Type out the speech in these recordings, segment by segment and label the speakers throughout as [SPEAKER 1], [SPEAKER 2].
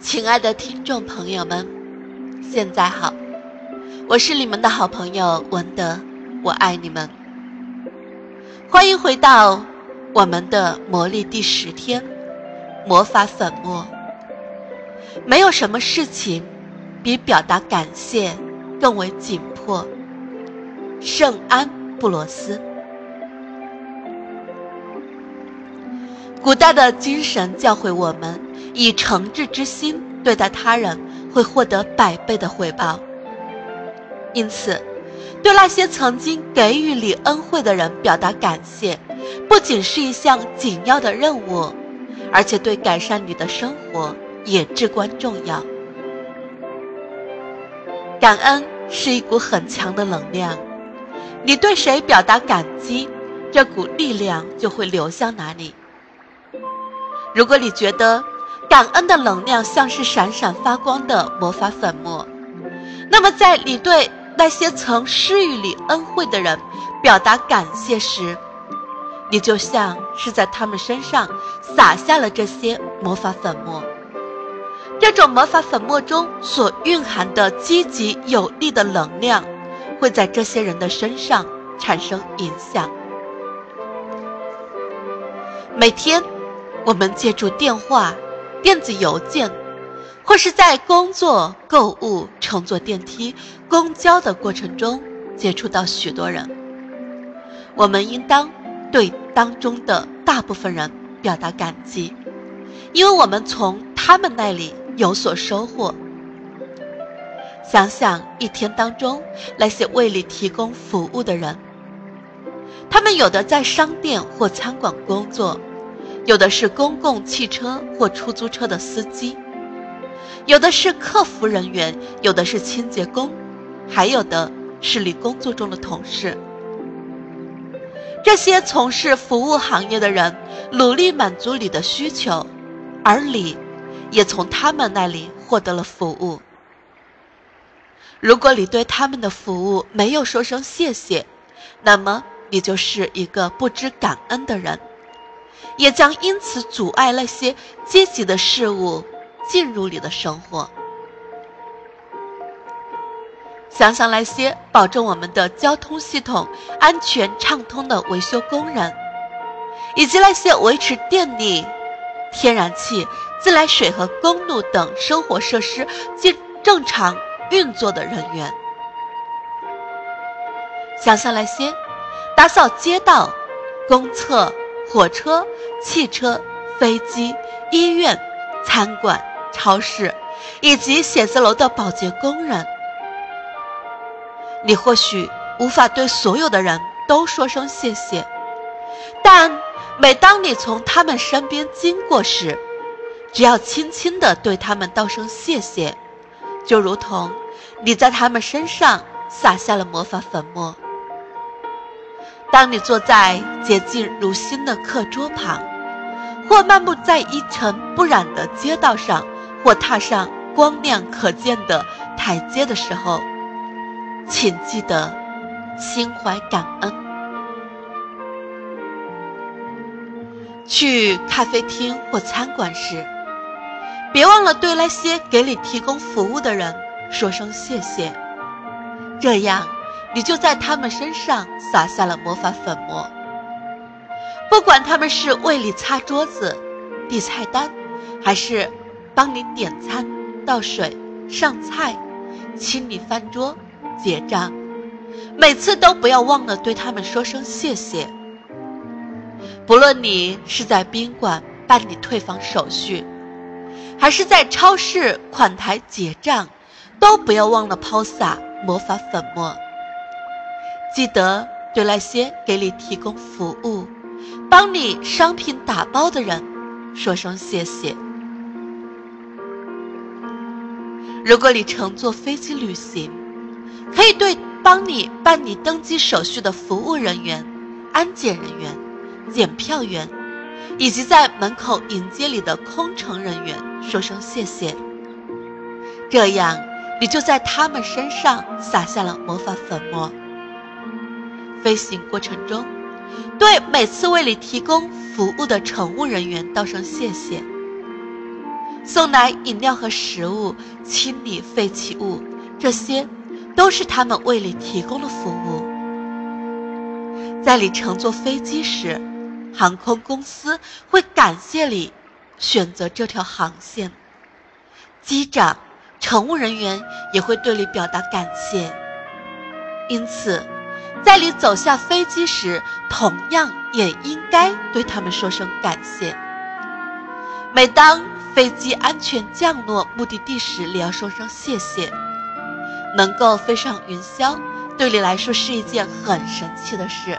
[SPEAKER 1] 亲爱的听众朋友们，现在好，我是你们的好朋友文德，我爱你们。欢迎回到我们的魔力第十天，魔法粉末。没有什么事情比表达感谢更为紧迫。圣安布罗斯，古代的精神教诲我们。以诚挚之心对待他人，会获得百倍的回报。因此，对那些曾经给予你恩惠的人表达感谢，不仅是一项紧要的任务，而且对改善你的生活也至关重要。感恩是一股很强的能量，你对谁表达感激，这股力量就会流向哪里。如果你觉得，感恩的能量像是闪闪发光的魔法粉末，那么在你对那些曾施予你恩惠的人表达感谢时，你就像是在他们身上撒下了这些魔法粉末。这种魔法粉末中所蕴含的积极有力的能量，会在这些人的身上产生影响。每天，我们借助电话。电子邮件，或是在工作、购物、乘坐电梯、公交的过程中接触到许多人，我们应当对当中的大部分人表达感激，因为我们从他们那里有所收获。想想一天当中那些为你提供服务的人，他们有的在商店或餐馆工作。有的是公共汽车或出租车的司机，有的是客服人员，有的是清洁工，还有的是你工作中的同事。这些从事服务行业的人努力满足你的需求，而你，也从他们那里获得了服务。如果你对他们的服务没有说声谢谢，那么你就是一个不知感恩的人。也将因此阻碍那些积极的事物进入你的生活。想想那些保证我们的交通系统安全畅通的维修工人，以及那些维持电力、天然气、自来水和公路等生活设施正正常运作的人员。想想那些打扫街道、公厕。火车、汽车、飞机、医院、餐馆、超市，以及写字楼的保洁工人，你或许无法对所有的人都说声谢谢，但每当你从他们身边经过时，只要轻轻地对他们道声谢谢，就如同你在他们身上撒下了魔法粉末。当你坐在洁净如新的课桌旁，或漫步在一尘不染的街道上，或踏上光亮可见的台阶的时候，请记得心怀感恩。去咖啡厅或餐馆时，别忘了对那些给你提供服务的人说声谢谢，这样。你就在他们身上撒下了魔法粉末。不管他们是为你擦桌子、递菜单，还是帮你点餐、倒水、上菜、清理饭桌、结账，每次都不要忘了对他们说声谢谢。不论你是在宾馆办理退房手续，还是在超市款台结账，都不要忘了抛洒魔法粉末。记得对那些给你提供服务、帮你商品打包的人说声谢谢。如果你乘坐飞机旅行，可以对帮你办理登机手续的服务人员、安检人员、检票员，以及在门口迎接你的空乘人员说声谢谢。这样，你就在他们身上撒下了魔法粉末。飞行过程中，对每次为你提供服务的乘务人员道声谢谢。送来饮料和食物，清理废弃物，这些都是他们为你提供的服务。在你乘坐飞机时，航空公司会感谢你选择这条航线，机长、乘务人员也会对你表达感谢。因此，在你走下飞机时，同样也应该对他们说声感谢。每当飞机安全降落目的地时，你要说声谢谢。能够飞上云霄，对你来说是一件很神奇的事。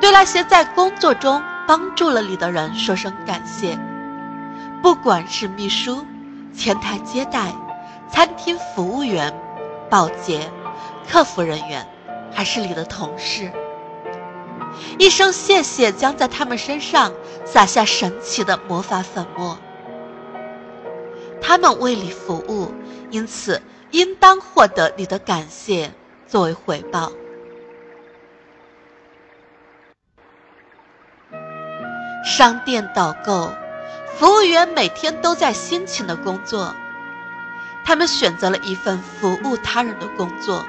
[SPEAKER 1] 对那些在工作中帮助了你的人说声感谢，不管是秘书、前台接待、餐厅服务员、保洁、客服人员，还是你的同事，一声谢谢将在他们身上撒下神奇的魔法粉末。他们为你服务，因此应当获得你的感谢作为回报。商店导购，服务员每天都在辛勤的工作。他们选择了一份服务他人的工作。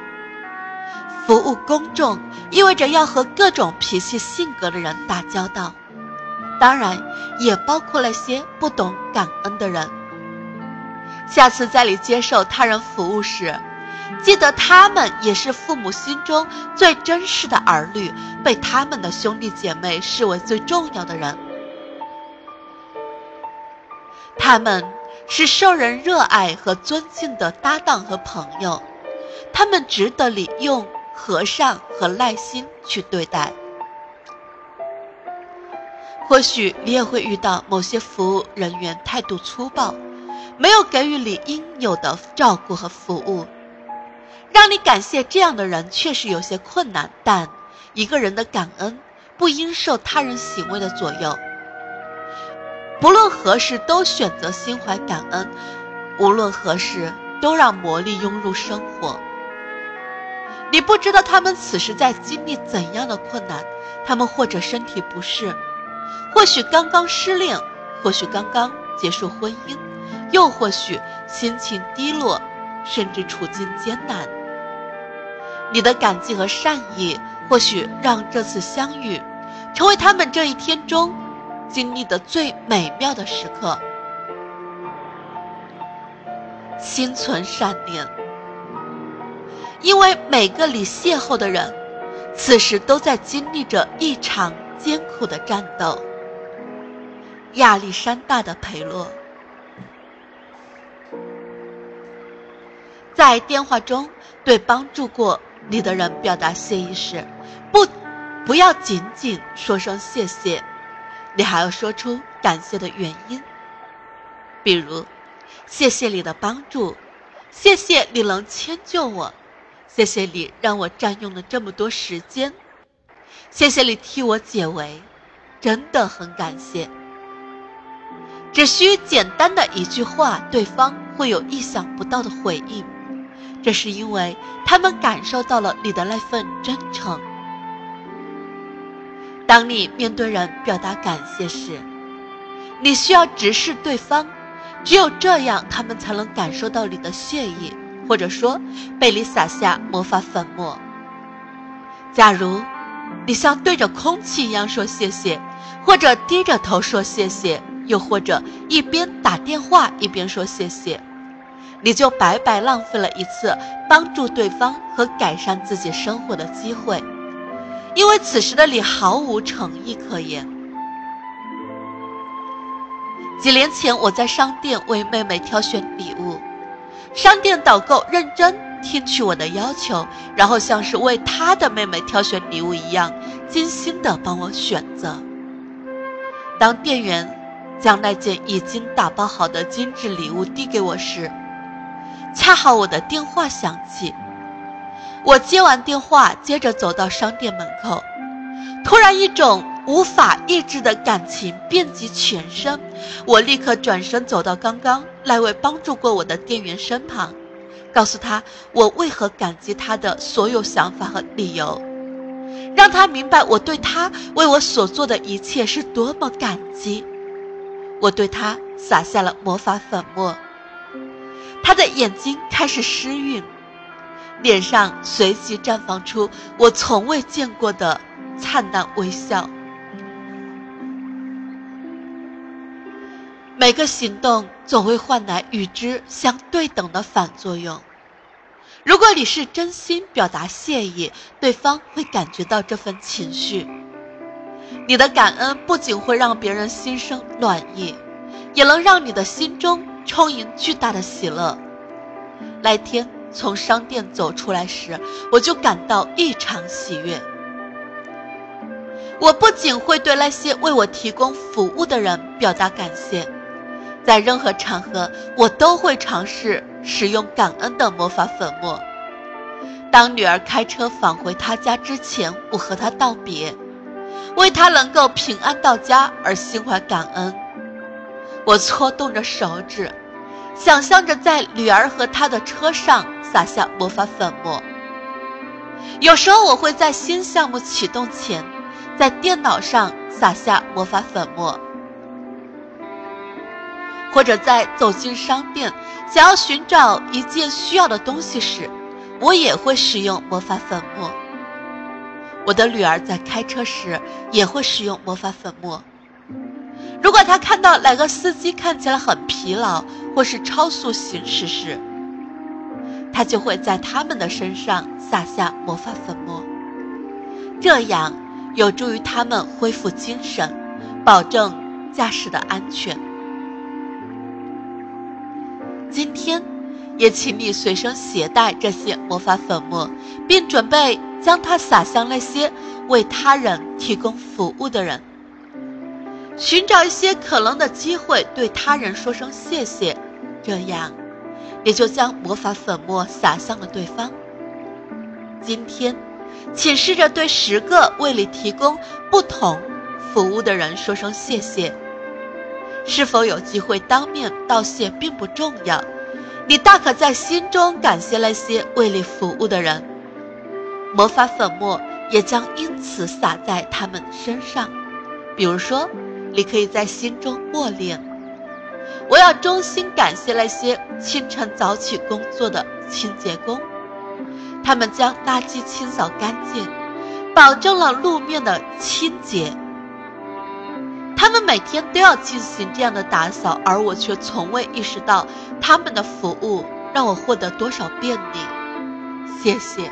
[SPEAKER 1] 服务公众意味着要和各种脾气性格的人打交道，当然也包括那些不懂感恩的人。下次在你接受他人服务时，记得他们也是父母心中最珍视的儿女，被他们的兄弟姐妹视为最重要的人。他们是受人热爱和尊敬的搭档和朋友，他们值得你用和善和耐心去对待。或许你也会遇到某些服务人员态度粗暴，没有给予你应有的照顾和服务，让你感谢这样的人确实有些困难。但一个人的感恩不应受他人行为的左右。不论何时都选择心怀感恩，无论何时都让魔力涌入生活。你不知道他们此时在经历怎样的困难，他们或者身体不适，或许刚刚失恋，或许刚刚结束婚姻，又或许心情低落，甚至处境艰难。你的感激和善意，或许让这次相遇，成为他们这一天中。经历的最美妙的时刻，心存善念，因为每个你邂逅的人，此时都在经历着一场艰苦的战斗。亚历山大的培洛，在电话中对帮助过你的人表达谢意时，不，不要仅仅说声谢谢。你还要说出感谢的原因，比如，谢谢你的帮助，谢谢你能迁就我，谢谢你让我占用了这么多时间，谢谢你替我解围，真的很感谢。只需简单的一句话，对方会有意想不到的回应，这是因为他们感受到了你的那份真诚。当你面对人表达感谢时，你需要直视对方，只有这样，他们才能感受到你的谢意，或者说被你撒下魔法粉末。假如你像对着空气一样说谢谢，或者低着头说谢谢，又或者一边打电话一边说谢谢，你就白白浪费了一次帮助对方和改善自己生活的机会。因为此时的你毫无诚意可言。几年前，我在商店为妹妹挑选礼物，商店导购认真听取我的要求，然后像是为他的妹妹挑选礼物一样，精心的帮我选择。当店员将那件已经打包好的精致礼物递给我时，恰好我的电话响起。我接完电话，接着走到商店门口，突然一种无法抑制的感情遍及全身。我立刻转身走到刚刚那位帮助过我的店员身旁，告诉他我为何感激他的所有想法和理由，让他明白我对他为我所做的一切是多么感激。我对他撒下了魔法粉末，他的眼睛开始湿晕，脸上随即绽放出我从未见过的灿烂微笑。每个行动总会换来与之相对等的反作用。如果你是真心表达谢意，对方会感觉到这份情绪。你的感恩不仅会让别人心生暖意，也能让你的心中充盈巨大的喜乐。那天从商店走出来时，我就感到异常喜悦。我不仅会对那些为我提供服务的人表达感谢。在任何场合，我都会尝试使用感恩的魔法粉末。当女儿开车返回她家之前，我和她道别，为她能够平安到家而心怀感恩。我搓动着手指，想象着在女儿和她的车上撒下魔法粉末。有时候，我会在新项目启动前，在电脑上撒下魔法粉末。或者在走进商店，想要寻找一件需要的东西时，我也会使用魔法粉末。我的女儿在开车时也会使用魔法粉末。如果她看到哪个司机看起来很疲劳或是超速行驶时，她就会在他们的身上撒下魔法粉末，这样有助于他们恢复精神，保证驾驶的安全。也请你随身携带这些魔法粉末，并准备将它撒向那些为他人提供服务的人。寻找一些可能的机会，对他人说声谢谢，这样，也就将魔法粉末撒向了对方。今天，请试着对十个为你提供不同服务的人说声谢谢。是否有机会当面道谢并不重要，你大可在心中感谢那些为你服务的人，魔法粉末也将因此洒在他们身上。比如说，你可以在心中默念：“我要衷心感谢那些清晨早起工作的清洁工，他们将垃圾清扫干净，保证了路面的清洁。”他们每天都要进行这样的打扫，而我却从未意识到他们的服务让我获得多少便利。谢谢。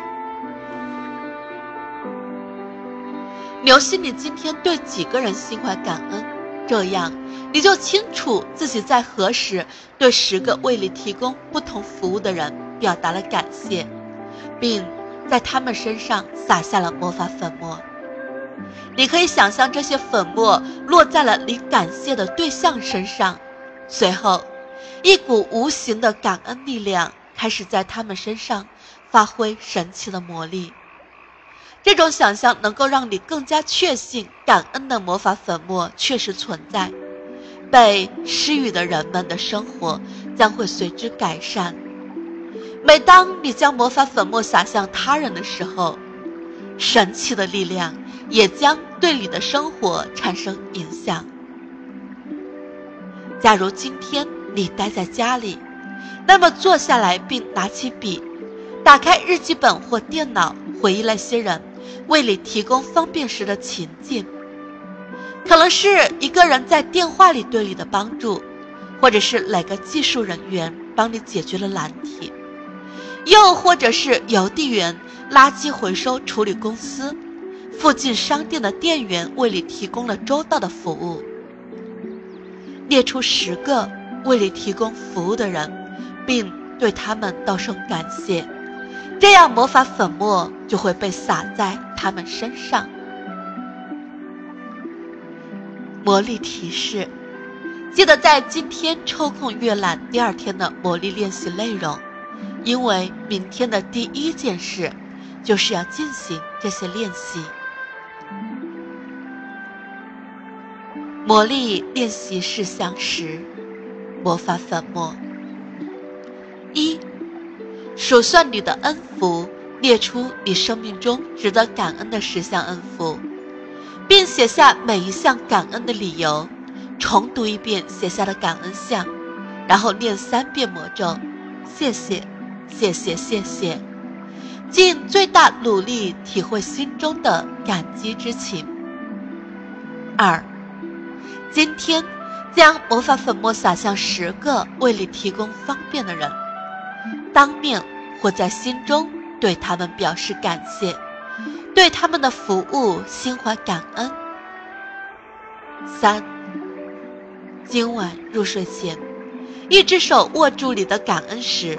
[SPEAKER 1] 留心你今天对几个人心怀感恩，这样你就清楚自己在何时对十个为你提供不同服务的人表达了感谢，并在他们身上撒下了魔法粉末。你可以想象这些粉末落在了你感谢的对象身上，随后，一股无形的感恩力量开始在他们身上发挥神奇的魔力。这种想象能够让你更加确信感恩的魔法粉末确实存在，被施予的人们的生活将会随之改善。每当你将魔法粉末撒向他人的时候，神奇的力量。也将对你的生活产生影响。假如今天你待在家里，那么坐下来并拿起笔，打开日记本或电脑，回忆那些人为你提供方便时的情景。可能是一个人在电话里对你的帮助，或者是哪个技术人员帮你解决了难题，又或者是邮递员、垃圾回收处理公司。附近商店的店员为你提供了周到的服务。列出十个为你提供服务的人，并对他们道声感谢，这样魔法粉末就会被洒在他们身上。魔力提示：记得在今天抽空阅览第二天的魔力练习内容，因为明天的第一件事就是要进行这些练习。魔力练习事项十：魔法粉末。一、数算你的恩福，列出你生命中值得感恩的十项恩福，并写下每一项感恩的理由，重读一遍写下的感恩项，然后念三遍魔咒，谢谢，谢谢，谢谢，尽最大努力体会心中的感激之情。二，今天将魔法粉末撒向十个为你提供方便的人，当面或在心中对他们表示感谢。对他们的服务心怀感恩。三，今晚入睡前，一只手握住你的感恩石，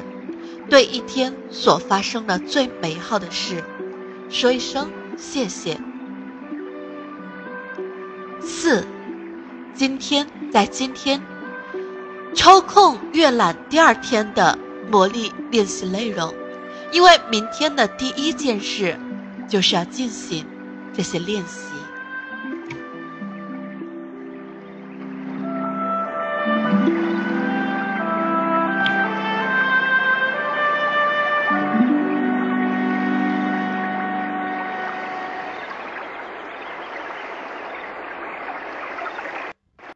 [SPEAKER 1] 对一天所发生的最美好的事，说一声谢谢。四，今天在今天，抽空阅览第二天的魔力练习内容，因为明天的第一件事。就是要进行这些练习。